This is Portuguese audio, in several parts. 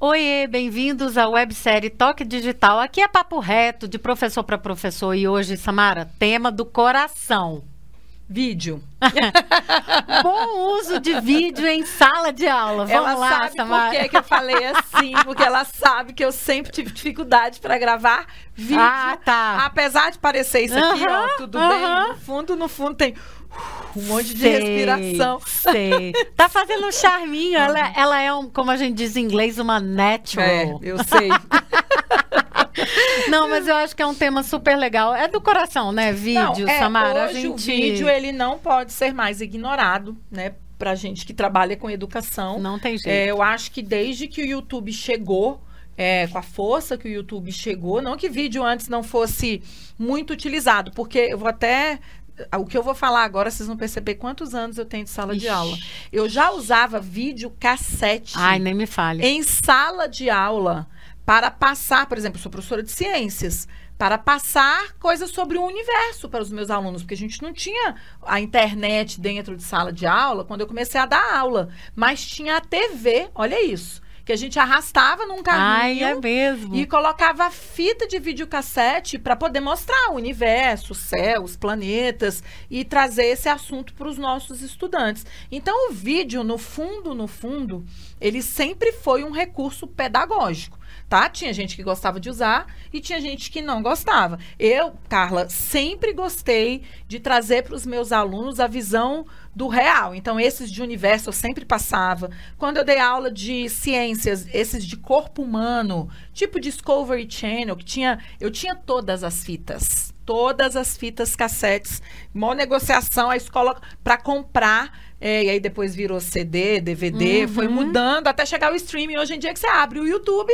Oi, bem-vindos à websérie Toque Digital. Aqui é papo reto de professor para professor e hoje, Samara, tema do coração. Vídeo. Bom uso de vídeo em sala de aula. Vamos ela lá, sabe Samara. por que, que eu falei assim, porque ela sabe que eu sempre tive dificuldade para gravar vídeo. Ah, tá. Apesar de parecer isso aqui, ó, tudo bem. No fundo, no fundo tem um monte de Sei, respiração. Sei. Tá fazendo um charminho. Ela, ela é, um, como a gente diz em inglês, uma É, natural. eu sei. Não, mas eu acho que é um tema super legal. É do coração, né? Vídeo, Não, é, Samara. Hoje a gente... o vídeo ele não pode ser mais ignorado, né? Pra gente que trabalha com educação. Não tem jeito. É, eu acho que desde que o YouTube chegou, é, com a força que o YouTube chegou, não que vídeo antes não fosse muito utilizado, porque eu vou até. O que eu vou falar agora, vocês vão perceber quantos anos eu tenho de sala de Ixi. aula. Eu já usava vídeo cassete Ai, nem me fale. em sala de aula para passar, por exemplo, eu sou professora de ciências, para passar coisas sobre o universo para os meus alunos, porque a gente não tinha a internet dentro de sala de aula quando eu comecei a dar aula, mas tinha a TV, olha isso, que a gente arrastava num Ai, carrinho é mesmo. e colocava fita de videocassete para poder mostrar o universo, o céu, os planetas e trazer esse assunto para os nossos estudantes. Então, o vídeo, no fundo, no fundo, ele sempre foi um recurso pedagógico. Tá? Tinha gente que gostava de usar e tinha gente que não gostava. Eu, Carla, sempre gostei de trazer para os meus alunos a visão do real. Então, esses de universo eu sempre passava. Quando eu dei aula de ciências, esses de corpo humano, tipo Discovery Channel, que tinha, eu tinha todas as fitas, todas as fitas cassetes, mó negociação, a escola para comprar. é, e aí depois virou CD, DVD, Uhum. foi mudando até chegar o streaming. Hoje em dia que você abre o YouTube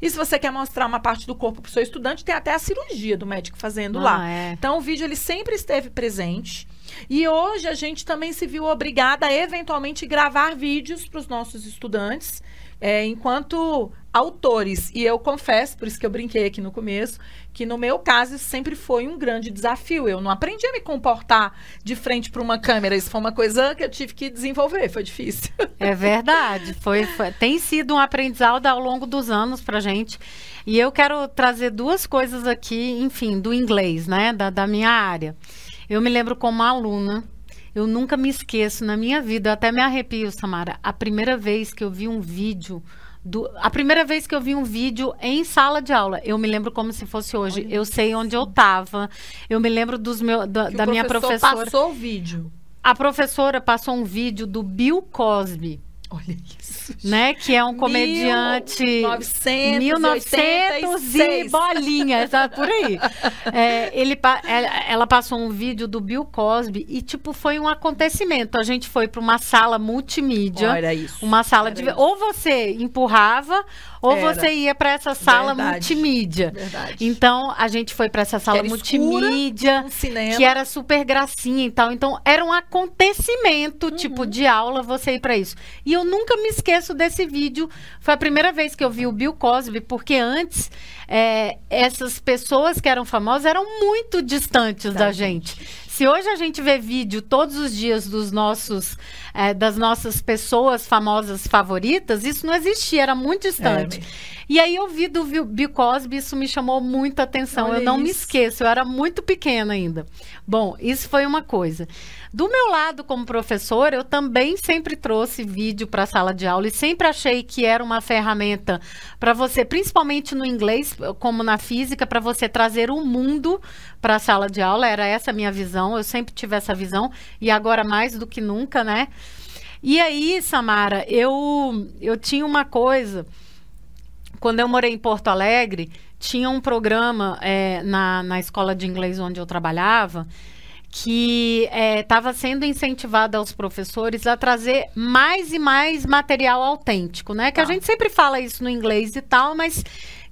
e se você quer mostrar uma parte do corpo para o seu estudante, tem até a cirurgia do médico fazendo Ah, lá. é. Então, o vídeo ele sempre esteve presente. E hoje a gente também se viu obrigada a eventualmente gravar vídeos para os nossos estudantes, é, enquanto autores. E eu confesso, por isso que eu brinquei aqui no começo, que no meu caso isso sempre foi um grande desafio. Eu não aprendi a me comportar de frente para uma câmera. Isso foi uma coisa que eu tive que desenvolver. Foi difícil. É verdade. Foi, foi- tem sido um aprendizado ao longo dos anos pra gente. E eu quero trazer duas coisas aqui, enfim, do inglês, né? Da, da minha área. Eu me lembro como aluna. Eu nunca me esqueço na minha vida, eu até me arrepio, Samara. A primeira vez que eu vi um vídeo. Do, a primeira vez que eu vi um vídeo em sala de aula, eu me lembro como se fosse hoje. Eu sei onde eu estava. Eu me lembro dos meus, da, da minha professor professora. passou o vídeo. A professora passou um vídeo do Bill Cosby Olha isso. né? Que é um comediante 1900 e 1986. bolinhas, sabe por aí. É, ele, pa- ela, passou um vídeo do Bill Cosby e tipo foi um acontecimento. A gente foi para uma sala multimídia, Olha isso. uma sala de isso. ou você empurrava ou Era. você ia para essa sala Verdade. multimídia. Verdade. Então a gente foi para essa sala escura, multimídia cinema. que era super gracinha e tal. Então, era um acontecimento, Uhum. tipo, de aula você ir pra isso. E eu nunca me esqueço desse vídeo. Foi a primeira vez que eu vi o Bill Cosby, porque antes é, essas pessoas que eram famosas eram muito distantes da, Da gente. Se hoje a gente vê vídeo todos os dias dos nossos, é, das nossas pessoas famosas favoritas, isso não existia, era muito distante. mesmo. E aí eu vi do Bill- Cosby, isso me chamou muita atenção. Olha eu não me isso. esqueço, eu era muito pequena ainda. Bom, isso foi uma coisa. Do meu lado, como professora, eu também sempre trouxe vídeo para a sala de aula e sempre achei que era uma ferramenta para você, principalmente no inglês, como na física, para você trazer o mundo para a sala de aula. Era essa a minha visão, eu sempre tive essa visão e agora mais do que nunca, né? E aí, Samara, eu, eu tinha uma coisa quando eu morei em Porto Alegre, tinha um programa é, na, na escola de inglês onde eu trabalhava que estava sendo incentivado aos professores a trazer mais e mais material autêntico, né? Que a Tá. gente sempre fala isso no inglês e tal, mas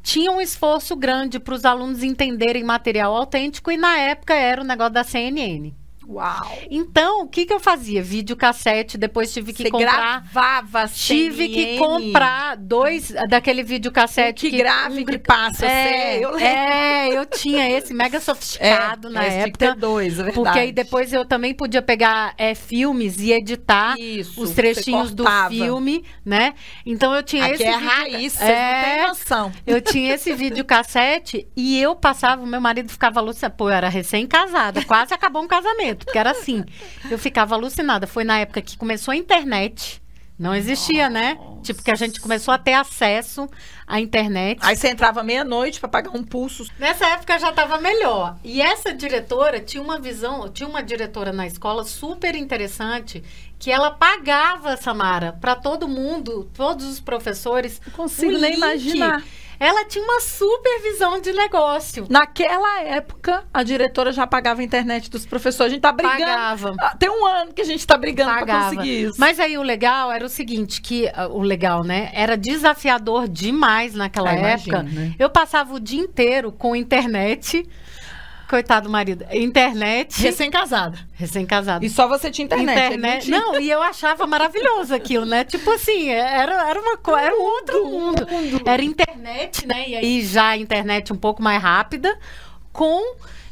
tinha um esforço grande para os alunos entenderem material autêntico e na época era o negócio da CNN. Uau! Então, o que, que eu fazia? Videocassete, depois tive que Você comprar. gravava Tive que comprar dois daquele videocassete. Que grave que passa, é, sei, eu lembro. é, eu tinha esse mega sofisticado na é, que época. dois, é verdade. Porque aí depois eu também podia pegar é, filmes e editar Isso, os trechinhos do filme, né? Então eu tinha Aqui esse é vídeo- raiz, É, não têm noção. eu tinha esse videocassete e eu passava, o meu marido ficava alucinado. Pô, eu era recém-casada, quase acabou um casamento, porque era assim. Eu ficava alucinada. Foi na época que começou a internet. Não existia, né? Tipo, que a gente começou a ter acesso à internet. Aí você entrava meia-noite pra pagar um pulso. Nessa época já estava melhor. E essa diretora tinha uma visão, tinha uma diretora na escola super interessante, que ela pagava, Samara, para todo mundo, todos os professores. Não consigo nem link. imaginar. Ela tinha uma super visão de negócio. Naquela época, a diretora já pagava a internet dos professores. A gente tá brigando. Pagava. Ah, Tem um ano que a gente tá brigando pra Pagava. conseguir isso. Mas aí o legal era o seguinte, que ah, o legal, né? Era desafiador demais naquela Ah, época. imagino, né? Eu passava o dia inteiro com internet. Coitado do marido. Internet. Recém-casada. Recém-casado. E só você tinha internet. ele não e eu achava maravilhoso aquilo, né? Tipo assim, era, era uma coisa, era um outro mundo. Era internet, né? E aí já a internet um pouco mais rápida, com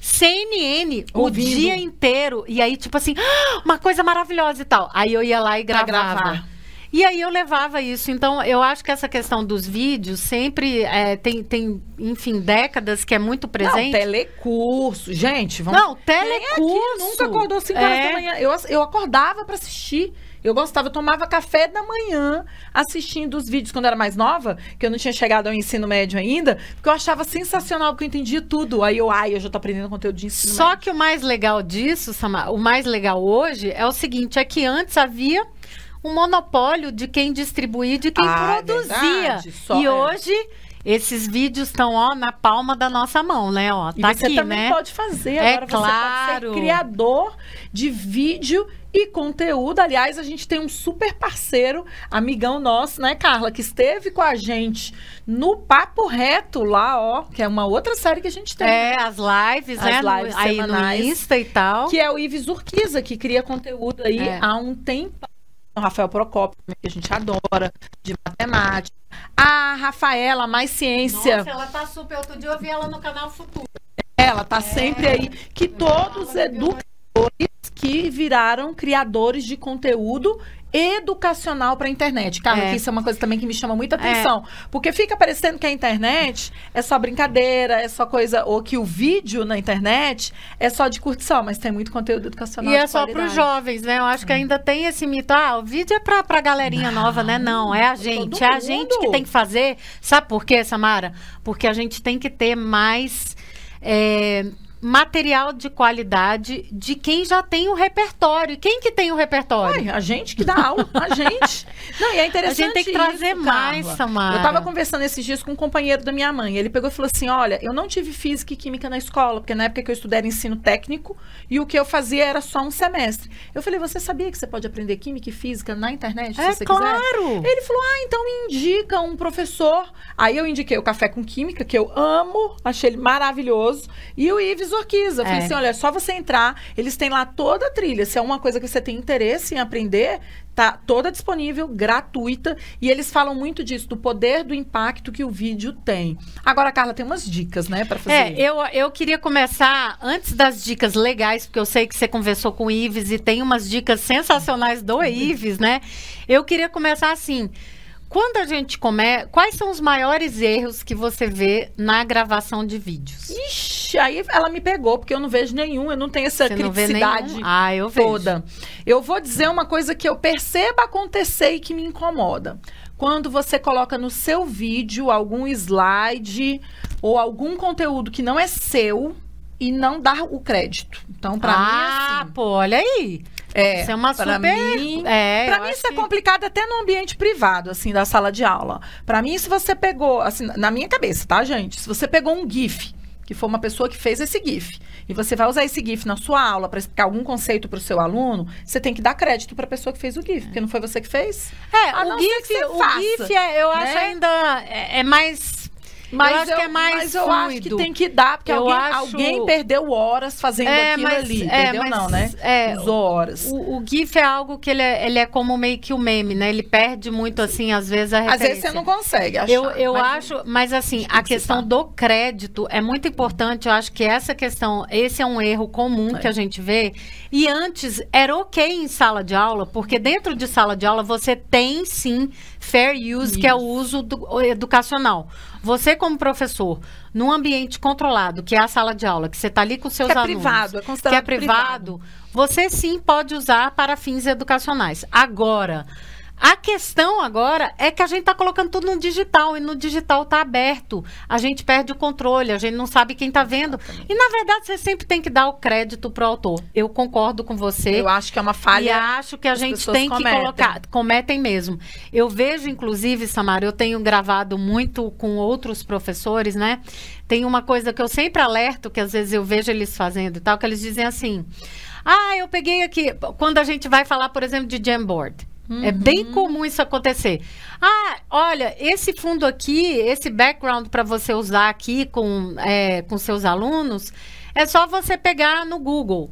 CNN o Ouvindo. dia inteiro. E aí, tipo assim, "Ah, uma coisa maravilhosa e tal. Aí eu ia lá e gravava. E aí eu levava isso. Então, eu acho que essa questão dos vídeos sempre é, tem, tem, enfim, décadas que é muito Não, presente. telecurso. Gente, vamos. Não, Quem telecurso. nunca acordou 5 horas É. da manhã. Eu, eu acordava pra assistir. Eu gostava, eu tomava café da manhã assistindo os vídeos quando eu era mais nova, que eu não tinha chegado ao ensino médio ainda, porque eu achava sensacional, porque eu entendia tudo. Aí eu, ai, eu já tô aprendendo conteúdo de ensino Só médio. que o mais legal disso, Samar, o mais legal hoje é o seguinte, é que antes havia um monopólio de quem distribuía, de quem Ah, é produzia. verdade, e é. hoje esses vídeos estão ó na palma da nossa mão, né? Ó, E tá você aqui, também né? pode fazer. É Agora você pode claro. ser criador de vídeo e conteúdo. Aliás, a gente tem um super parceiro, amigão nosso, né, Carla, que esteve com a gente no Papo Reto lá, ó, que é uma outra série que a gente tem. É, as lives, As né? no- lives aí semanais. no Insta e tal. Que é o Ives Urquiza, que cria conteúdo aí É. há um tempo. O Rafael Procopio, que a gente adora, de matemática. A Rafaela, mais ciência. Nossa, ela tá super. Outro dia eu vi ela no canal Futuro. Ela tá sempre aí. Que todos educadores que viraram criadores de conteúdo educacional para a internet. Carla, É. que isso é uma coisa também que me chama muita atenção. Porque fica parecendo que a internet é só brincadeira, é só coisa. Ou que o vídeo na internet é só de curtição, mas tem muito conteúdo educacional. E é só para os jovens, né? Eu acho que ainda tem esse mito. Ah, o vídeo é pra, pra galerinha nova, né? Não, é a gente. É a gente que tem que fazer. Sabe por quê, Samara? Porque a gente tem que ter mais. é, material de qualidade de quem já tem o repertório. E Quem que tem o repertório? Ai, a gente que dá aula, a gente. Não, e é interessante A gente tem que trazer isso, mais, Carla. Samara. Eu tava conversando esses dias com um companheiro da minha mãe. Ele pegou e falou assim: Olha, eu não tive física e química na escola, porque na época que eu estudei era ensino técnico e o que eu fazia era só um semestre. Eu falei: Você sabia que você pode aprender química e física na internet? É você quiser? claro. Ele falou: Ah, então me indica um professor. Aí eu indiquei o Café com Química, que eu amo, achei ele maravilhoso, e o Ives Orquiza. Eu falei É. assim: olha, é só você entrar, eles têm lá toda a trilha. Se é uma coisa que você tem interesse em aprender, tá toda disponível, gratuita. E eles falam muito disso, do poder do impacto que o vídeo tem. Agora, Carla, tem umas dicas, né, pra fazer. É, eu, eu queria começar antes das dicas legais, porque eu sei que você conversou com o Ives e tem umas dicas sensacionais do Ives, né? Eu queria começar assim. Quando a gente come, quais são os maiores erros que você vê na gravação de vídeos? Ixi, aí ela me pegou, porque eu não vejo nenhum, eu não tenho essa Você criticidade. Ah, eu vejo. toda. Eu vou dizer uma coisa que eu percebo acontecer e que me incomoda. Quando você coloca no seu vídeo algum slide ou algum conteúdo que não é seu e não dá o crédito. Então, pra ah, mim é assim. pô, olha aí. É, Isso é uma pra super- Mim, é, pra mim isso é que- complicado até no ambiente privado, assim, da sala de aula. Pra mim, se você pegou, assim, na minha cabeça, tá, gente? Se você pegou um GIF, que foi uma pessoa que fez esse GIF, e você vai usar esse GIF na sua aula pra explicar algum conceito pro seu aluno, você tem que dar crédito pra pessoa que fez o GIF, porque não foi você que fez. É, A o GIF, o GIF é- eu né? acho ainda é, é mais Mas eu acho que é mais Mas eu fluido. acho que tem que dar, porque Eu alguém, acho- alguém perdeu horas fazendo É, aquilo mas- ali. é, Perdeu mas- não, né? é, Usou horas. O, o GIF é algo que ele é, ele é como meio que o meme, né? Ele perde muito, assim, às vezes a Às referência. vezes você não consegue achar. Eu, eu mas- acho, mas assim, a que questão do crédito é muito importante. Eu acho que essa questão, esse é um erro comum É. que a gente vê. E antes era ok em sala de aula, porque dentro de sala de aula você tem sim fair use, que é o uso do- educacional. Você, como professor, num ambiente controlado, que é a sala de aula, que você está ali com seus Que é alunos, privado, é que é privado, você sim pode usar para fins educacionais. Agora, a questão agora é que a gente está colocando tudo no digital e no digital está aberto. A gente perde o controle, a gente não sabe quem está vendo. E na verdade você sempre tem que dar o crédito pro autor. Eu concordo com você. Eu acho que é uma falha. E acho que a gente tem que cometem. colocar, cometem mesmo. Eu vejo, inclusive, Samara, eu tenho gravado muito com outros professores, né? Tem uma coisa que eu sempre alerto, que às vezes eu vejo eles fazendo e tal, que eles dizem assim: Ah, eu peguei aqui. Quando a gente vai falar, por exemplo, de Jamboard. É bem comum isso acontecer. Ah, olha, esse fundo aqui, esse background para você usar aqui com, é, com seus alunos, é só você pegar no Google.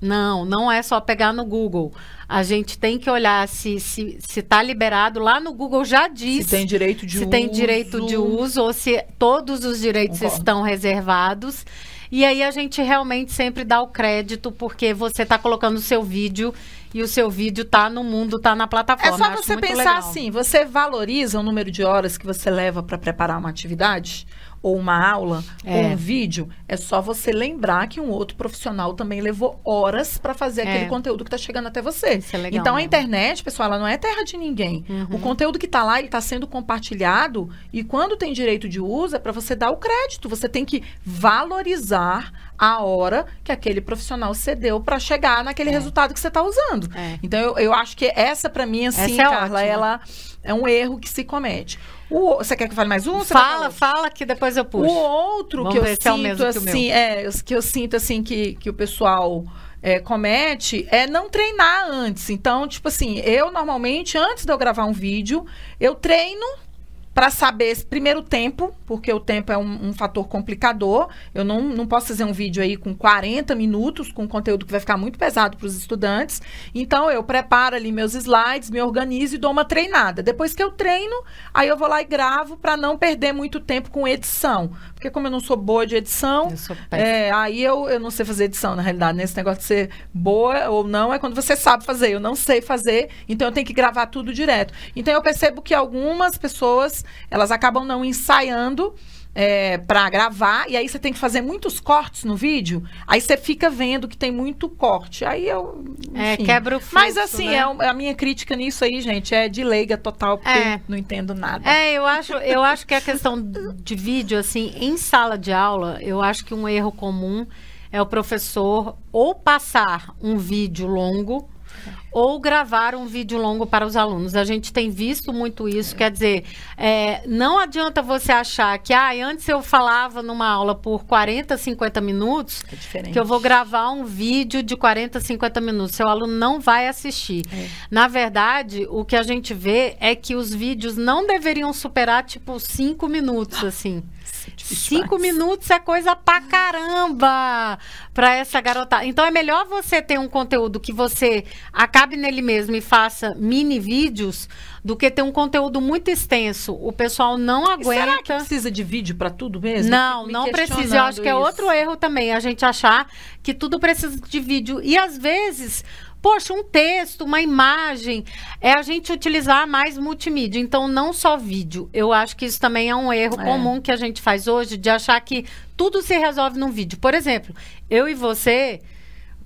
Não, não é só pegar no Google. A gente tem que olhar se se se está liberado. Lá no Google já diz Se tem direito de se uso. tem direito de uso ou se todos os direitos Concordo. estão reservados. E aí a gente realmente sempre dá o crédito porque você está colocando o seu vídeo e o seu vídeo está no mundo, está na É plataforma. só Eu acho você pensar legal. assim, você valoriza o número de horas que você leva para preparar uma atividade? Ou uma aula, É. ou um vídeo, é só você lembrar que um outro profissional também levou horas para fazer É. aquele conteúdo que está chegando até você. Isso é legal então a mesmo. internet, pessoal, ela não é terra de ninguém. Uhum. O conteúdo que está lá, ele está sendo compartilhado e quando tem direito de uso é para você dar o crédito. Você tem que valorizar a hora que aquele profissional cedeu para chegar naquele resultado que você está usando. É. Então, eu, eu acho que essa, pra mim, assim, Essa é Carla, ótima. ela é um erro que se comete. O, você quer que eu fale mais um? Você Fala, fala que depois eu puxo. O outro Vamos que eu é sinto, que o meu. assim, é, eu- que eu sinto, assim, que, que o pessoal é, comete é não treinar antes. Então, tipo assim, eu normalmente, antes de eu gravar um vídeo, eu treino para saber primeiro tempo, porque o tempo é um, um fator complicador. Eu não, não posso fazer um vídeo aí com 40 minutos, com conteúdo que vai ficar muito pesado para os estudantes. Então, eu preparo ali meus slides, me organizo e dou uma treinada. Depois que eu treino, aí eu vou lá e gravo para não perder muito tempo com edição. Porque como eu não sou boa de edição, Eu é, aí eu, eu não sei fazer edição, na realidade. Nesse negócio de ser boa ou não, é quando você sabe fazer. Eu não sei fazer, então eu tenho que gravar tudo direto. Então eu percebo que algumas pessoas, elas acabam não ensaiando é, para gravar, e aí você tem que fazer muitos cortes no vídeo, aí você fica vendo que tem muito corte. Aí eu. É, enfim. quebra o fluxo, Mas assim, né? é um- a minha crítica nisso aí, gente, é de leiga total, porque É. não entendo nada. É, eu acho, eu acho que a questão de vídeo, assim, em sala de aula, eu acho que um erro comum é o professor ou passar um vídeo longo ou gravar um vídeo longo para os alunos. A gente tem visto muito isso, quer dizer, é, não adianta você achar que, ah, antes eu falava numa aula por 40, 50 minutos, É que eu vou gravar um vídeo de 40, 50 minutos. Seu aluno não vai assistir. É. Na verdade, o que a gente vê é que os vídeos não deveriam superar, tipo, 5 minutos, assim. Cinco demais. minutos é coisa pra caramba pra essa garotada. Então é melhor você ter um conteúdo que você acabe nele mesmo e faça mini vídeos do que ter um conteúdo muito extenso. O pessoal não E será que aguenta. precisa de vídeo para tudo mesmo? Não, me não precisa. Eu acho que é outro erro também, a gente achar que tudo precisa de vídeo. E às vezes, poxa, um texto, uma imagem, é a gente utilizar mais multimídia. Então, não só vídeo. Eu acho que isso também é um erro É. comum que a gente faz hoje, de achar que tudo se resolve num vídeo. Por exemplo, eu e você.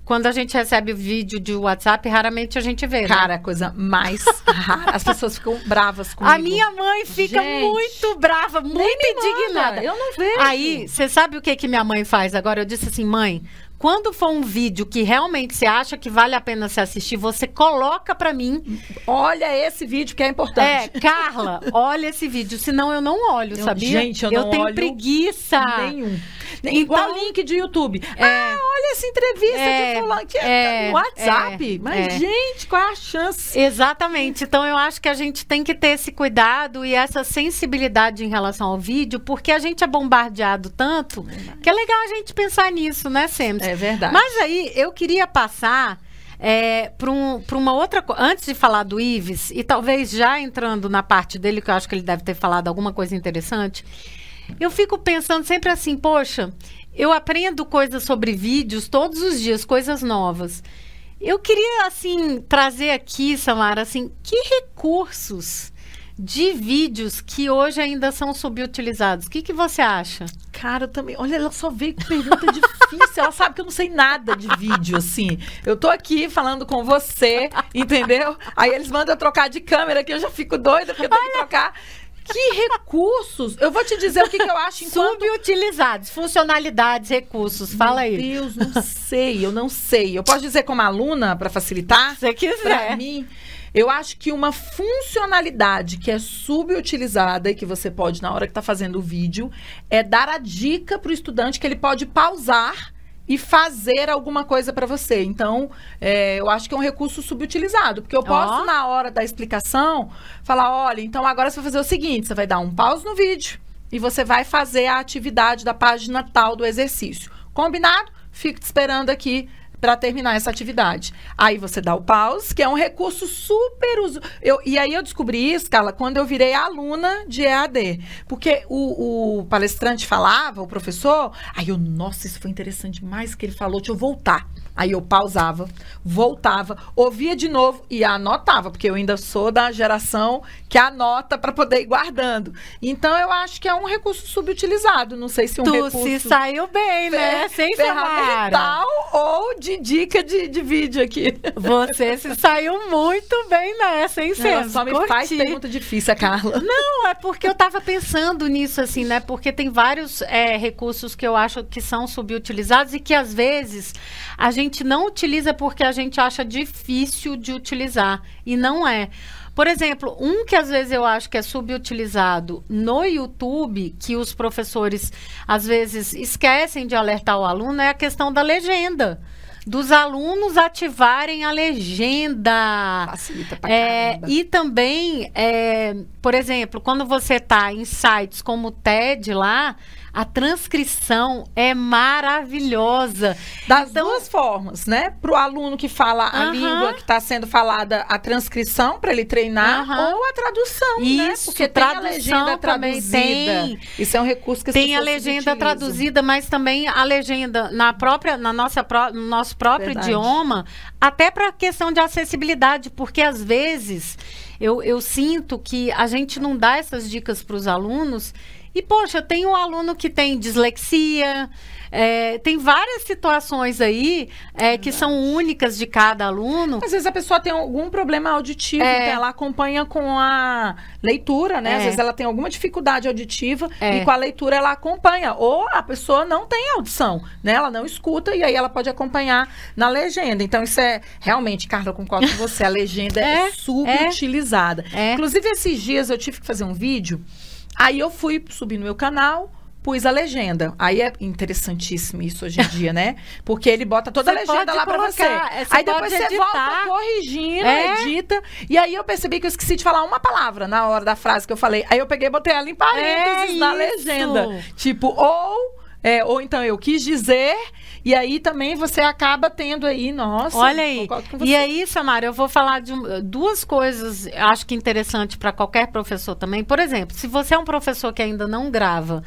Quando a gente recebe vídeo de WhatsApp, raramente a gente vê. né? Cara, a coisa mais rara. As pessoas ficam bravas comigo. A minha mãe fica Gente, muito brava, muito me manda, indignada. Eu não vejo. Aí, você sabe o que que minha mãe faz agora? Eu disse assim, mãe, quando for um vídeo que realmente você acha que vale a pena se assistir, você coloca para mim. Olha esse vídeo que é É, importante. Carla, olha esse vídeo, senão eu não olho, Eu- sabia? gente, eu não tenho olho preguiça. Nenhum. Nem Igual Então- link de YouTube. Ah, olha essa entrevista É, de fulano que é, é, no WhatsApp. é, Mas, é. gente, qual é a chance? Exatamente. Então eu acho que a gente tem que ter esse cuidado e essa sensibilidade em relação ao vídeo, porque a gente é bombardeado tanto que é legal a gente pensar nisso, né, Sems? É verdade. Mas aí eu queria passar é, para um, uma outra coisa. Antes de falar do Ives, e talvez já entrando na parte dele, que eu acho que ele deve ter falado alguma coisa interessante, eu fico pensando sempre assim, poxa, eu aprendo coisas sobre vídeos todos os dias, coisas novas. Eu queria, assim, trazer aqui, Samara, assim, que recursos de vídeos que hoje ainda são subutilizados. O que, que você acha? Cara, eu também. Olha, ela só veio com pergunta difícil. Ela sabe que eu não sei nada de vídeo, assim. Eu tô aqui falando com você, entendeu? Aí eles mandam eu trocar de câmera, que eu já fico doida, porque eu tenho que trocar. Que recursos! Eu vou te dizer o que, que eu acho enquanto. Subutilizados, funcionalidades, recursos. Fala aí. Meu Deus, não sei, eu não sei. Eu posso dizer como aluna, para facilitar? Se você Pra quiser. mim, eu acho que uma funcionalidade que é subutilizada e que você pode, na hora que está fazendo o vídeo, é dar a dica para o estudante que ele pode pausar e fazer alguma coisa para você. Então, é, eu acho que é um recurso subutilizado, porque eu posso, Ó. na hora da explicação, falar: olha, então agora você vai fazer o seguinte: você vai dar um pause no vídeo e você vai fazer a atividade da página tal do exercício. Combinado? Fico te esperando aqui para terminar essa atividade. Aí você dá o pause, que é um recurso super uso. Eu, e aí eu descobri isso, Carla, quando eu virei aluna de EAD. Porque o, o palestrante falava, o professor, aí eu, nossa, isso foi interessante demais que ele falou, deixa eu voltar. Aí eu pausava, voltava, ouvia de novo e anotava, porque eu ainda sou da geração que anota para poder ir guardando. Então eu acho que é um recurso subutilizado. Não sei se um tu recurso se saiu bem, né? Sem ferramental ou de dica de, de vídeo aqui. Você se saiu muito bem nessa, hein, Ela Cês? só me Curti. faz pergunta difícil, Carla. Não, é porque eu tava pensando nisso, assim, né? Porque tem vários é, recursos que eu acho que são subutilizados e que às vezes a gente não utiliza porque a gente acha difícil de utilizar. E não é. Por exemplo, um que às vezes eu acho que é subutilizado no YouTube, que os professores às vezes esquecem de alertar o aluno, é a questão da legenda. Dos alunos ativarem a legenda. Facilita pra É, e também, é, por exemplo, quando você está em sites como o TED lá, a transcrição é maravilhosa. Das Então- duas formas, né? Para o aluno que fala a Aham. língua que está sendo falada, a transcrição para ele treinar, Aham. ou a tradução, né? Isso, Porque tem a tradução legenda traduzida. tem. Isso é um recurso que as Tem a legenda utilizam. traduzida, mas também a legenda na própria, na nossa no nosso próprio Verdade. idioma, até para questão de acessibilidade, porque às vezes eu, eu sinto que a gente não dá essas dicas para os alunos. E, poxa, tem um aluno que tem dislexia, é, tem várias situações aí é, que são únicas de cada aluno. Às vezes a pessoa tem algum problema auditivo, É. então ela acompanha com a leitura, né? Às É. vezes ela tem alguma dificuldade auditiva É. e com a leitura ela acompanha. Ou a pessoa não tem audição, né? Ela não escuta e aí ela pode acompanhar na legenda. Então isso é realmente, Carla, eu concordo com você, a legenda é, É, subutilizada. Inclusive esses dias eu tive que fazer um vídeo, aí eu fui subir no meu canal, pus a legenda. Aí é interessantíssimo isso hoje em dia, né? Porque ele bota toda a Você legenda pode lá pra você. é, você aí depois você editar. volta corrigindo, É. edita. E aí eu percebi que eu esqueci de falar uma palavra na hora da frase que eu falei. Aí eu peguei e botei ela em parênteses É na isso. legenda. Tipo, ou... é, ou então eu quis dizer, e aí também você acaba tendo aí, nossa. Olha aí. E aí, Samara, eu vou falar de duas coisas, acho que interessante para qualquer professor também. Por exemplo, se você é um professor que ainda não grava,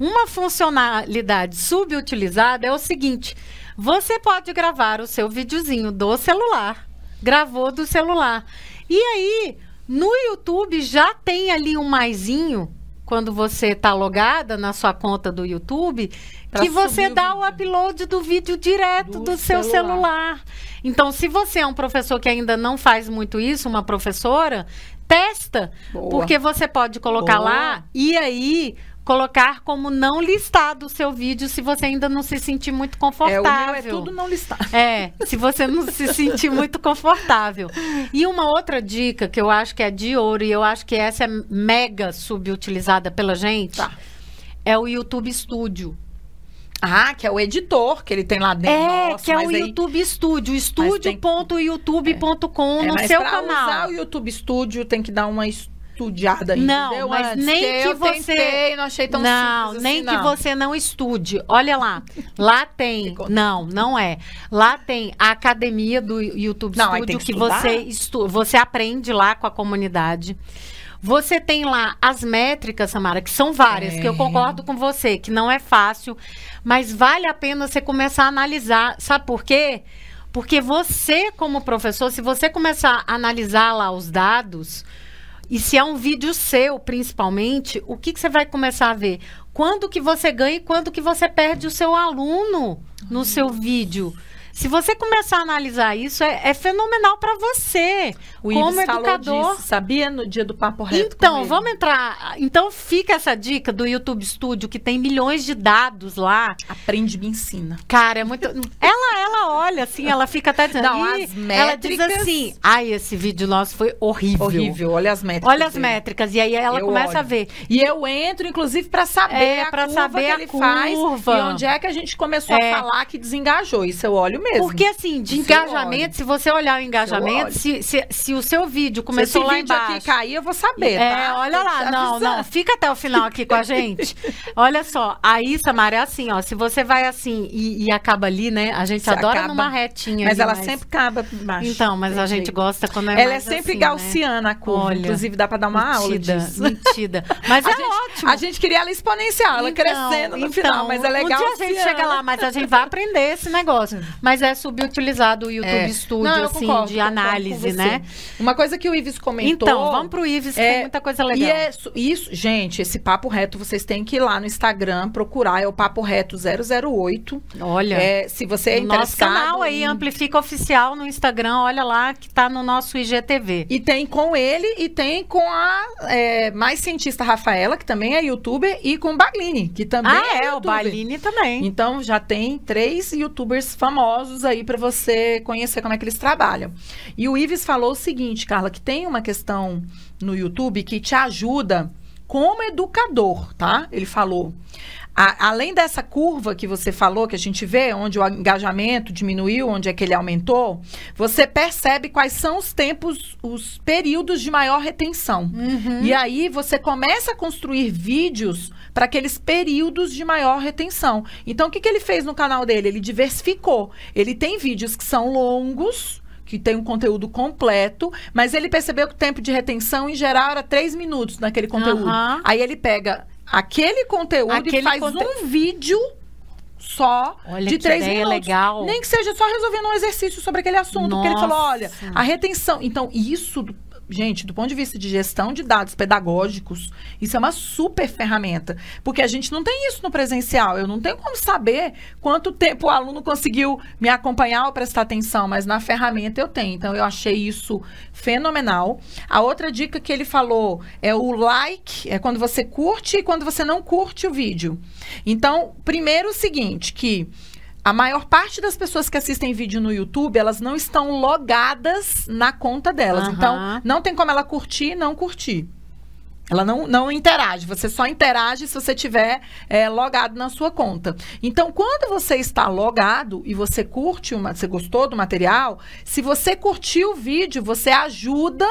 uma funcionalidade subutilizada é o seguinte: você pode gravar o seu videozinho do celular, gravou do celular. E aí, no YouTube já tem ali um maisinho quando você está logada na sua conta do YouTube, Pra que você o dá o upload do vídeo direto do, Do seu celular. celular. Então, se você é um professor que ainda não faz muito isso, uma professora, testa, Boa. porque você pode colocar Boa. lá e aí colocar como não listado o seu vídeo se você ainda não se sentir muito confortável. É, o meu é tudo não listado. É, se você não se sentir muito confortável. E uma outra dica que eu acho que é de ouro e eu acho que essa é mega subutilizada pela gente Tá. é o YouTube Studio. Ah, que é o editor que ele tem lá dentro. É, Nossa, que é o aí- YouTube Studio, estúdio.youtube.com É, no mas seu canal. usar o YouTube Studio tem que dar uma estudiada aí, Não, entendeu? mas Antes, nem que eu você- tentei, não achei tão não, simples nem assim, que não. você não estude. Olha lá, lá tem. Não, não é. Lá tem a academia do YouTube Não, Studio tem que, que você estu você aprende lá com a comunidade. Você tem lá as métricas, Samara, que são várias, que eu É. concordo com você, que não é fácil, mas vale a pena você começar a analisar. Sabe por quê? Porque você, como professor, se você começar a analisar lá os dados, e se é um vídeo seu, principalmente, o que, que você vai começar a ver? Quando que você ganha e quando que você perde o seu aluno no seu vídeo. Se você começar a analisar isso, é, é fenomenal para você, O como Ives educador. disso, sabia? No dia do Papo Reto Então, vamos entrar. Então, fica essa dica do YouTube Studio, que tem milhões de dados lá. Aprende, me ensina. Cara, é muito. Ela, ela olha assim, ela fica até dizendo. Não, as ela diz métricas- assim: ai, esse vídeo nosso foi horrível. Horrível, olha as métricas. Olha as métricas. E aí ela Eu começa olho. a ver. E eu entro, inclusive, para saber É, a pra curva saber que a ele faz curva. e onde é que a gente começou É. a falar que desengajou. Isso eu olho mesmo. Porque assim, de engajamento, se você olhar o engajamento, se, se, se o seu vídeo Se começou esse lá vídeo embaixo. aqui cair, eu vou saber, É, tá? olha lá, não, não, fica até o final aqui com a gente. Olha só, aí, Samara, é assim, ó, se você vai assim e, e acaba ali, né, a gente Se adora acaba. numa retinha Mas ali, ela sempre acaba embaixo. Então, mas a gente gosta quando é Ela é sempre assim, gaussiana a curva. Olha, Inclusive, dá pra dar uma aula Mentida, disso. mentida. Mas a, é gente, ótimo. a gente queria ela exponencial, ela Então, crescendo no então, final, mas é legal. Um dia a gente chega lá, mas a gente vai aprender esse negócio. Mas é subutilizado o YouTube É. Studio, Não, assim, concordo, de análise, né? Uma coisa que o Ives comentou. Então, vamos pro Ives, que É, tem muita coisa legal. E é isso, gente, esse papo reto, vocês têm que ir lá no Instagram procurar, é o Papo Reto 008. Olha, É, se você é no nosso interessado. canal aí, em- Amplifica Oficial no Instagram, olha lá, que tá no nosso IGTV. E tem com ele e tem com a é, mais cientista Rafaela, que também é youtuber, e com o Baglini, que também ah, é, é, o. Baline também. Então já tem três youtubers famosos aí para você conhecer como é que eles trabalham. E o Ives falou o seguinte, Carla, que tem uma questão no YouTube que te ajuda como educador, tá? Ele falou. A- além dessa curva que você falou, que a gente vê, onde o engajamento diminuiu, onde é que ele aumentou, você percebe quais são os tempos, os períodos de maior retenção. Uhum. E aí você começa a construir vídeos para aqueles períodos de maior retenção. Então, o que, que ele fez no canal dele? Ele diversificou. Ele tem vídeos que são longos, que tem um conteúdo completo, mas ele percebeu que o tempo de retenção, em geral, era três minutos naquele conteúdo. Aham. Aí ele pega aquele conteúdo Aquele e faz conte- um vídeo só Olha de três minutos. legal. Nem que seja só resolvendo um exercício sobre aquele assunto. Porque ele falou, Nossa. olha, a retenção. Então, isso, gente, do ponto de vista de gestão de dados pedagógicos, isso é uma super ferramenta. Porque a gente não tem isso no presencial. Eu não tenho como saber quanto tempo o aluno conseguiu me acompanhar ou prestar atenção, mas na ferramenta eu tenho. Então, eu achei isso fenomenal. A outra dica que ele falou é o like, é quando você curte e quando você não curte o vídeo. Então, primeiro o seguinte, que a maior parte das pessoas que assistem vídeo no YouTube, elas não estão logadas na conta delas. Aham. Então, não tem como ela curtir e não curtir. Ela não, não interage, você só interage se você tiver é, logado na sua conta. Então, quando você está logado e você curte, uma, você gostou do material, se você curtiu o vídeo, você ajuda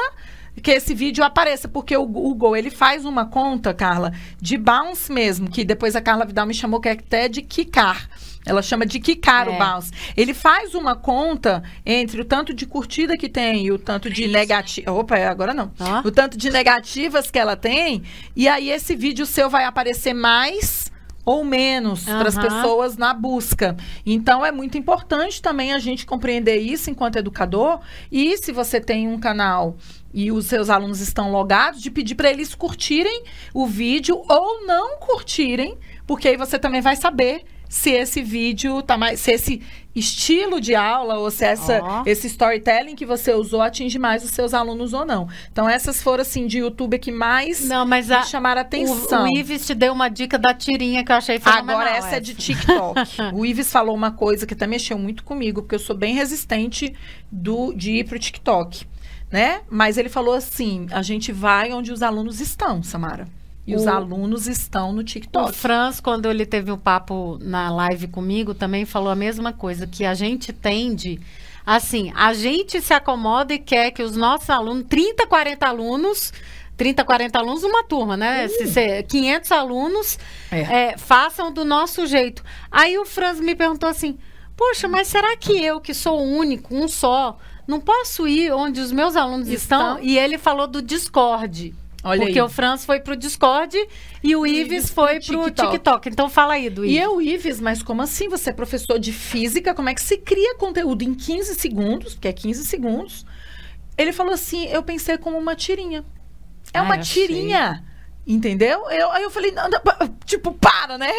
que esse vídeo apareça, porque o Google, ele faz uma conta, Carla, de bounce mesmo, que depois a Carla Vidal me chamou que é até de quicar. Ela chama de quicar É. o bounce. Ele faz uma conta entre o tanto de curtida que tem e o tanto de negativa. Opa, é, agora não Ó. o tanto de negativas que ela tem, e aí esse vídeo seu vai aparecer mais ou menos para as pessoas na busca. Então é muito importante também a gente compreender isso enquanto educador. E se você tem um canal e os seus alunos estão logados, de pedir para eles curtirem o vídeo ou não curtirem, porque aí você também vai saber se esse vídeo tá mais. se esse estilo de aula ou se essa, Ó. esse storytelling que você usou atinge mais os seus alunos ou não. Então, essas foram, assim, de YouTube que mais Não, mas a, chamaram a atenção. o, o Ives te deu uma dica da tirinha que eu achei fenomenal. Agora essa é de TikTok. o Ives falou uma coisa que até mexeu muito comigo, porque eu sou bem resistente do, de ir pro TikTok, né? Mas ele falou assim, a gente vai onde os alunos estão, Samara. E os O- alunos estão no O TikTok. Franz, quando ele teve um papo na live comigo, também falou a mesma coisa, que a gente tende, assim, a gente se acomoda e quer que os nossos alunos, 30, 40 alunos, 30, 40 alunos numa turma, né? Se ser 500 alunos, É. é, façam do nosso jeito. Aí o Franz me perguntou assim, poxa, mas será que eu, que sou o único, um só, não posso ir onde os meus alunos estão? Estão. E ele falou do Discord. Olha porque aí. o Franz foi pro Discord e o Ives Ives foi pro TikTok. TikTok. Então fala aí do E Ives. eu, Ives, mas como assim? Você é professor de física, como é que se cria conteúdo em 15 segundos? Porque é 15 segundos. Ele falou assim: eu pensei como uma tirinha. É Ai, uma tirinha. Entendeu? Eu, aí eu falei, não, não, tipo, para, né?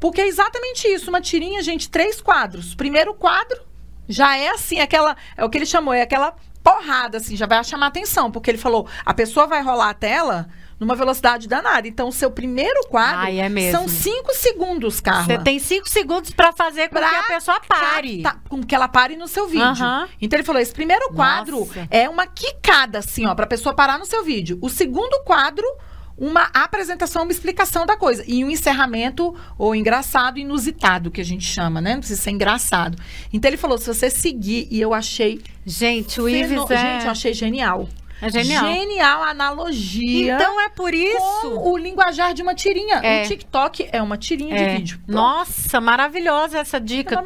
Porque é exatamente isso. Uma tirinha, gente, três quadros. Primeiro quadro já é assim, aquela. É o que ele chamou, é aquela porrada, assim, já vai chamar atenção. Porque ele falou, a pessoa vai rolar a tela numa velocidade danada. Então, o seu primeiro quadro Ai, é mesmo. são cinco segundos, Carla. Você tem cinco segundos pra fazer com Pra que a pessoa pare. Tá, com que ela pare no seu vídeo. Aham. Então ele falou: esse primeiro quadro Nossa. é uma quicada, assim, ó, pra pessoa parar no seu vídeo. O segundo quadro, uma apresentação, uma explicação da coisa. E um encerramento, ou engraçado, inusitado, que a gente chama, né? Não precisa ser engraçado. Então ele falou: se você seguir, e eu achei. Gente, o feno- Ives é, Gente, eu achei genial. É genial. Genial analogia. Então é por isso. o linguajar de uma tirinha. É. O TikTok é uma tirinha É. de vídeo. Pronto. Nossa, maravilhosa essa dica.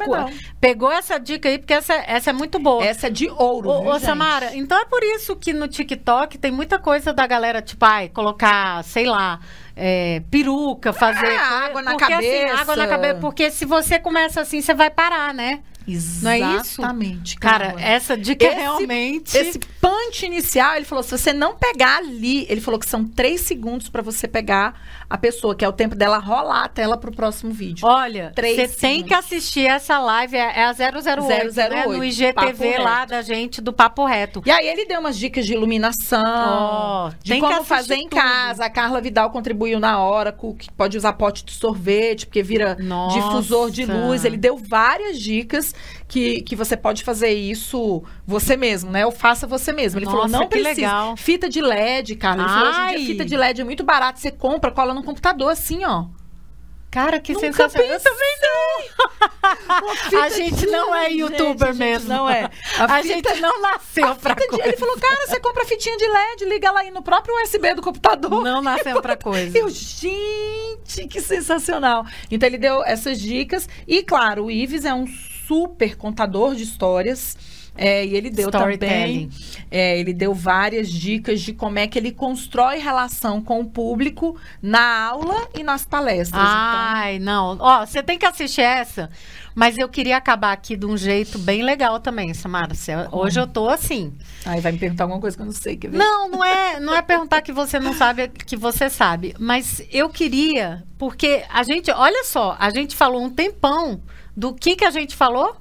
Pegou essa dica aí, porque essa, essa é muito boa. Essa é de ouro. Ô, viu, ô? Samara, então é por isso que no TikTok tem muita coisa da galera, tipo, ai, colocar, sei lá, é, peruca, fazer. É, água na porque, assim, cabeça. água na cabeça. Porque se você começa assim, você vai parar, né? É isso? Exatamente, Cara, Carla. essa dica é Esse- realmente. Esse punch inicial, ele falou, se você não pegar ali, ele falou que são três segundos pra você pegar a pessoa, que é o tempo dela rolar a tela pro próximo vídeo. Olha, você tem que assistir essa live, é é a 008, né? 008, no IGTV lá da gente, do Papo Reto. E aí ele deu umas dicas de iluminação, Ó, de como fazer em tudo. casa. A Carla Vidal contribuiu na hora, que pode usar pote de sorvete, porque vira Nossa. difusor de luz. Ele deu várias dicas que, que você pode fazer isso você mesmo, né? Ou faça você mesmo. Ele falou, Nossa, não que precisa. legal. Fita de LED, Carla. Ele falou, hoje em Ai. dia fita de LED é muito barato. Você compra, cola no computador assim, ó. Cara, que Nunca sensacional. Eu também não. A gente de- não é youtuber a gente mesmo. Não é. A, fita- gente não nasceu a pra de- coisa. Ele falou, cara, você compra fitinha de LED, liga lá aí no próprio USB do computador. Não nasceu pra coisa. Eu, gente, que sensacional. Então ele deu essas dicas. E claro, o Ives é um super contador de histórias. É, e ele deu também. É, ele deu várias dicas de como é que ele constrói relação com o público na aula e nas palestras. Então, Ai, não. Ó, você tem que assistir essa, mas eu queria acabar aqui de um jeito bem legal também, Samara. Hoje eu tô assim. Então, aí vai me perguntar alguma coisa que eu não sei. Não, não é, não é perguntar que você não sabe, que você sabe. Mas eu queria, porque a gente, olha só, a gente falou um tempão do que que a gente falou?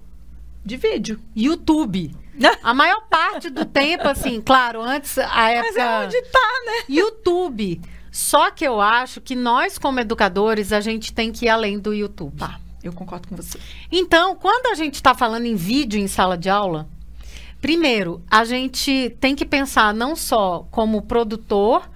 De vídeo. YouTube. A maior parte do tempo, assim, claro, antes a Mas época. é onde tá, né? YouTube. Só que eu acho que nós, como educadores, a gente tem que ir além do YouTube. Tá, eu concordo com você. Então, quando a gente está falando em vídeo em sala de aula, primeiro, a gente tem que pensar não só como produtor,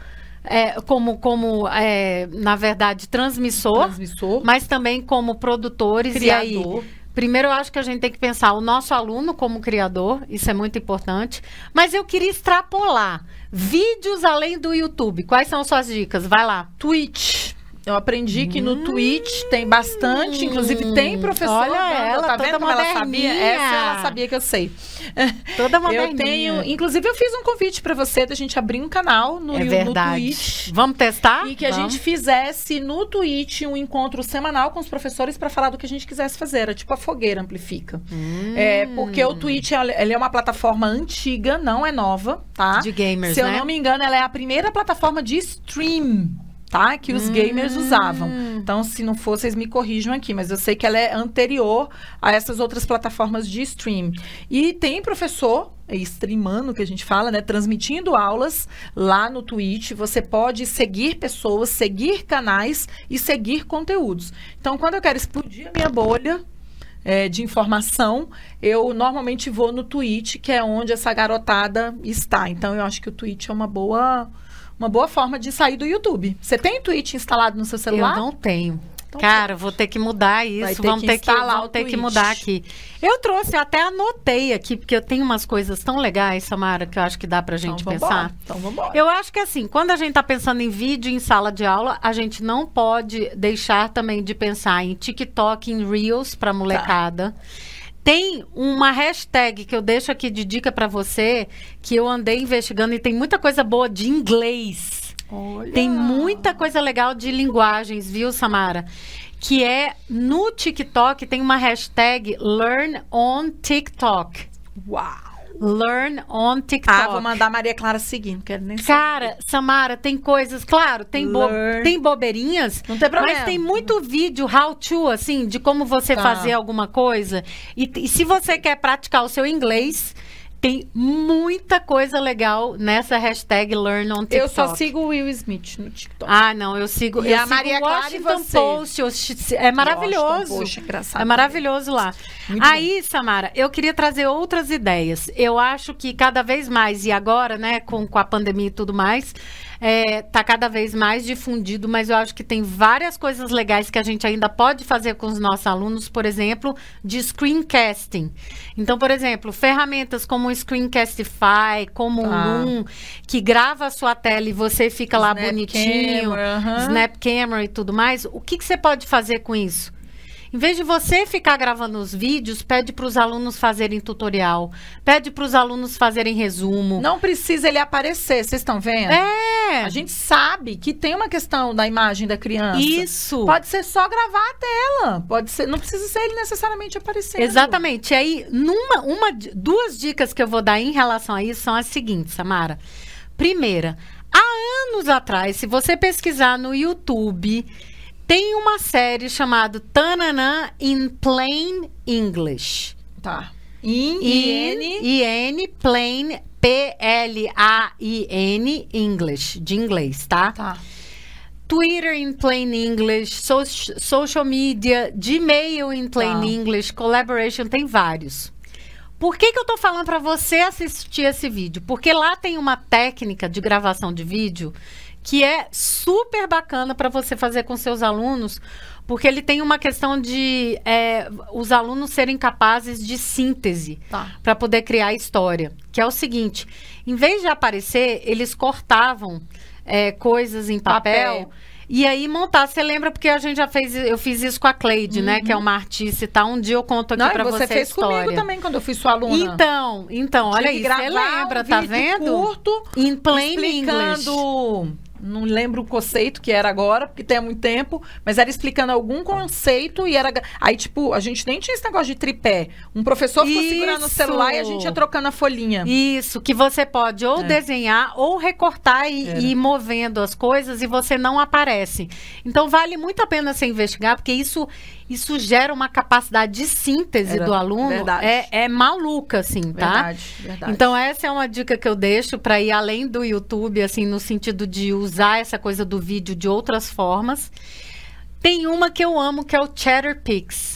é, como, como é, na verdade, transmissor, Transmissor, mas também como produtores. E aí, criador. Primeiro, eu acho que a gente tem que pensar o nosso aluno como criador, isso é muito importante. Mas eu queria extrapolar vídeos além do YouTube. Quais são suas dicas? Vai lá. Twitch. Eu aprendi que no Twitch tem bastante, inclusive tem professor. Olha dando, ela, tá toda vendo como ela sabia? moderninha. Essa ela sabia que eu sei. Toda Eu moderninha. tenho, inclusive eu fiz um convite pra você da gente abrir um canal no, É no verdade. Twitch. Vamos testar? E que a Vamos. gente fizesse no Twitch um encontro semanal com os professores pra falar do que a gente quisesse fazer. Era tipo a fogueira amplifica. Hum. É, porque o Twitch ele é uma plataforma antiga, não é nova, tá? De gamers, Se eu né? não me engano, ela é a primeira plataforma de stream. Tá? Que os gamers usavam. Então, se não for, vocês me corrijam aqui, mas eu sei que ela é anterior a essas outras plataformas de stream. E tem professor é, streamando, que a gente fala, né? Transmitindo aulas lá no Twitch. Você pode seguir pessoas, seguir canais e seguir conteúdos. Então, quando eu quero explodir a minha bolha, é, de informação, eu normalmente vou no Twitch, que é onde essa garotada está. Então, eu acho que o Twitch é uma boa, uma boa forma de sair do YouTube. Você tem Twitch instalado no seu celular? Eu não tenho. Então, Cara, vou ter que mudar isso. ter Vamos que ter que, vamos ter que mudar aqui. Eu trouxe, até anotei aqui, porque eu tenho umas coisas tão legais, Samara, que eu acho que dá pra gente então, pensar. vambora. Então, vambora. Eu acho que assim, quando a gente está pensando em vídeo em sala de aula, a gente não pode deixar também de pensar em TikTok, em Reels para molecada. Tem uma hashtag que eu deixo aqui de dica para você, que eu andei investigando e tem muita coisa boa de inglês. Olha. Tem muita coisa legal de linguagens, viu, Samara? Que é no TikTok tem uma hashtag Learn on TikTok. Uau! Learn on TikTok. Ah, vou mandar a Maria Clara seguir, não quero nem saber. Cara, Samara, tem coisas, claro, tem, bo- tem bobeirinhas, Não tem problema. mas tem muito vídeo how to, assim, de como você Tá. fazer alguma coisa. E, e se você quer praticar o seu inglês, tem muita coisa legal nessa hashtag Learn on TikTok. Eu só sigo o Will Smith no TikTok. Ah, não, eu sigo. E eu a sigo Maria Clara e você? Post. eu é maravilhoso. Washington Post, engraçado é maravilhoso lá. Muito Aí, Samara, eu queria trazer outras ideias. Eu acho que cada vez mais, e agora, né, com, com a pandemia e tudo mais, é, tá cada vez mais difundido, mas eu acho que tem várias coisas legais que a gente ainda pode fazer com os nossos alunos, por exemplo, de screencasting. Então, por exemplo, ferramentas como o Screencastify, como o Tá. Loom, que grava a sua tela e você fica lá Snap bonitinho, Camera, aham. Snap Camera e tudo mais. O que, que você pode fazer com isso? Em vez de você ficar gravando os vídeos, pede para os alunos fazerem tutorial, pede para os alunos fazerem resumo. Não precisa ele aparecer, vocês estão vendo? É, A gente sabe que tem uma questão da imagem da criança. isso. Pode ser só gravar a tela. Pode ser, não precisa ser ele necessariamente aparecendo. Exatamente. E aí, numa, uma, duas dicas que eu vou dar em relação a isso são as seguintes, Samara. Primeira, há anos atrás, se você pesquisar no YouTube, tem uma série chamada Tananã in Plain English. Tá. In, In, IN. IN, Plain, P-L-A-I-N, English, de inglês, tá? Tá. Twitter in plain English, so- social media, Gmail in plain Tá. English, collaboration, tem vários. Por que, que eu tô falando para você assistir esse vídeo? Porque lá tem uma técnica de gravação de vídeo que é super bacana para você fazer com seus alunos, porque ele tem uma questão de é, os alunos serem capazes de síntese Tá. para poder criar história. Que é o seguinte: em vez de aparecer, eles cortavam é, coisas em papel. Papel. E aí montar, você lembra porque a gente já fez, eu fiz isso com a Cleide, né, que é uma artista e tal. Um dia eu conto aqui para você você a fez história. comigo também quando eu fui sua aluna. Então, então, olha Tinha que você lembra, um tá vendo? curto, In plain English. Não lembro o conceito que era agora, porque tem há muito tempo, mas era explicando algum conceito e era. Aí, tipo, a gente nem tinha esse negócio de tripé. Um professor ficou segurando o Isso. celular e a gente ia trocando a folhinha. Isso, que você pode ou É. desenhar ou recortar e, Era. e ir movendo as coisas e você não aparece. Então vale muito a pena você investigar, porque isso, isso gera uma capacidade de síntese Era, do aluno. verdade. É, é maluca, assim, tá? Verdade, verdade. Então essa é uma dica que eu deixo para ir além do YouTube, assim, no sentido de usar essa coisa do vídeo de outras formas. Tem uma que eu amo, que é o Chatter Pix.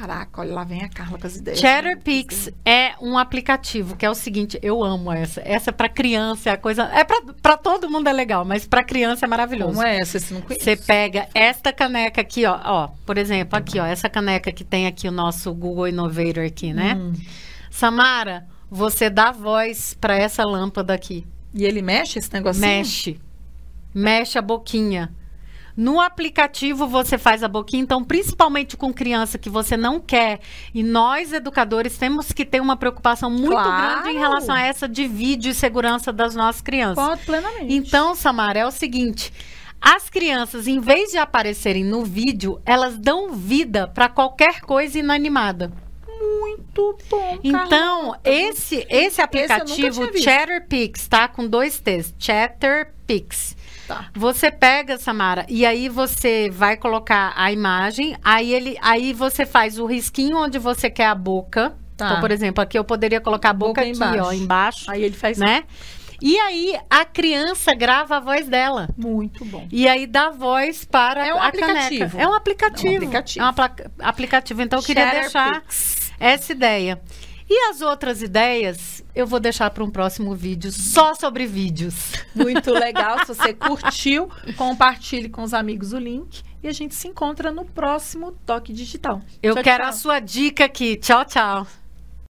Caraca, olha lá vem a Carla com as ideias. Chatterpix é um aplicativo que é o seguinte, eu amo essa. Essa é para criança, é a coisa, é para todo mundo é legal, mas para criança é maravilhoso. Como é essa? Você não conhece? Você pega esta caneca aqui, ó, ó, por exemplo, aqui, ó, essa caneca que tem aqui o nosso Google Innovator aqui, né? Hum. Samara, você dá voz para essa lâmpada aqui. E ele mexe esse negocinho? Mexe. Mexe a boquinha. No aplicativo você faz a boquinha, então principalmente com criança que você não quer. E nós educadores temos que ter uma preocupação muito Claro. grande em relação a essa de vídeo e segurança das nossas crianças. Pode plenamente. Então, Samara, é o seguinte: as crianças, em vez de aparecerem no vídeo, elas dão vida para qualquer coisa inanimada. Muito bom. Então, esse esse aplicativo visto. Chatterpix, tá? Com dois T's, Chatterpix. Tá. Você pega, Samara, e aí você vai colocar a imagem, aí ele, aí você faz o risquinho onde você quer a boca. Tá. Então, por exemplo, aqui eu poderia colocar a boca, Boca aqui, embaixo. ó, embaixo, Aí ele faz né? E aí a criança grava a voz dela. muito bom. E aí dá voz para É um a aplicativo. caneca. É um aplicativo. É um aplicativo. É um aplicativo. Então eu queria deixar essa ideia. E as outras ideias eu vou deixar para um próximo vídeo só sobre vídeos. Muito legal. Se você curtiu, compartilhe com os amigos o link. E a gente se encontra no próximo Toque Digital. Eu Tchau, quero tchau. a sua dica aqui. Tchau, tchau.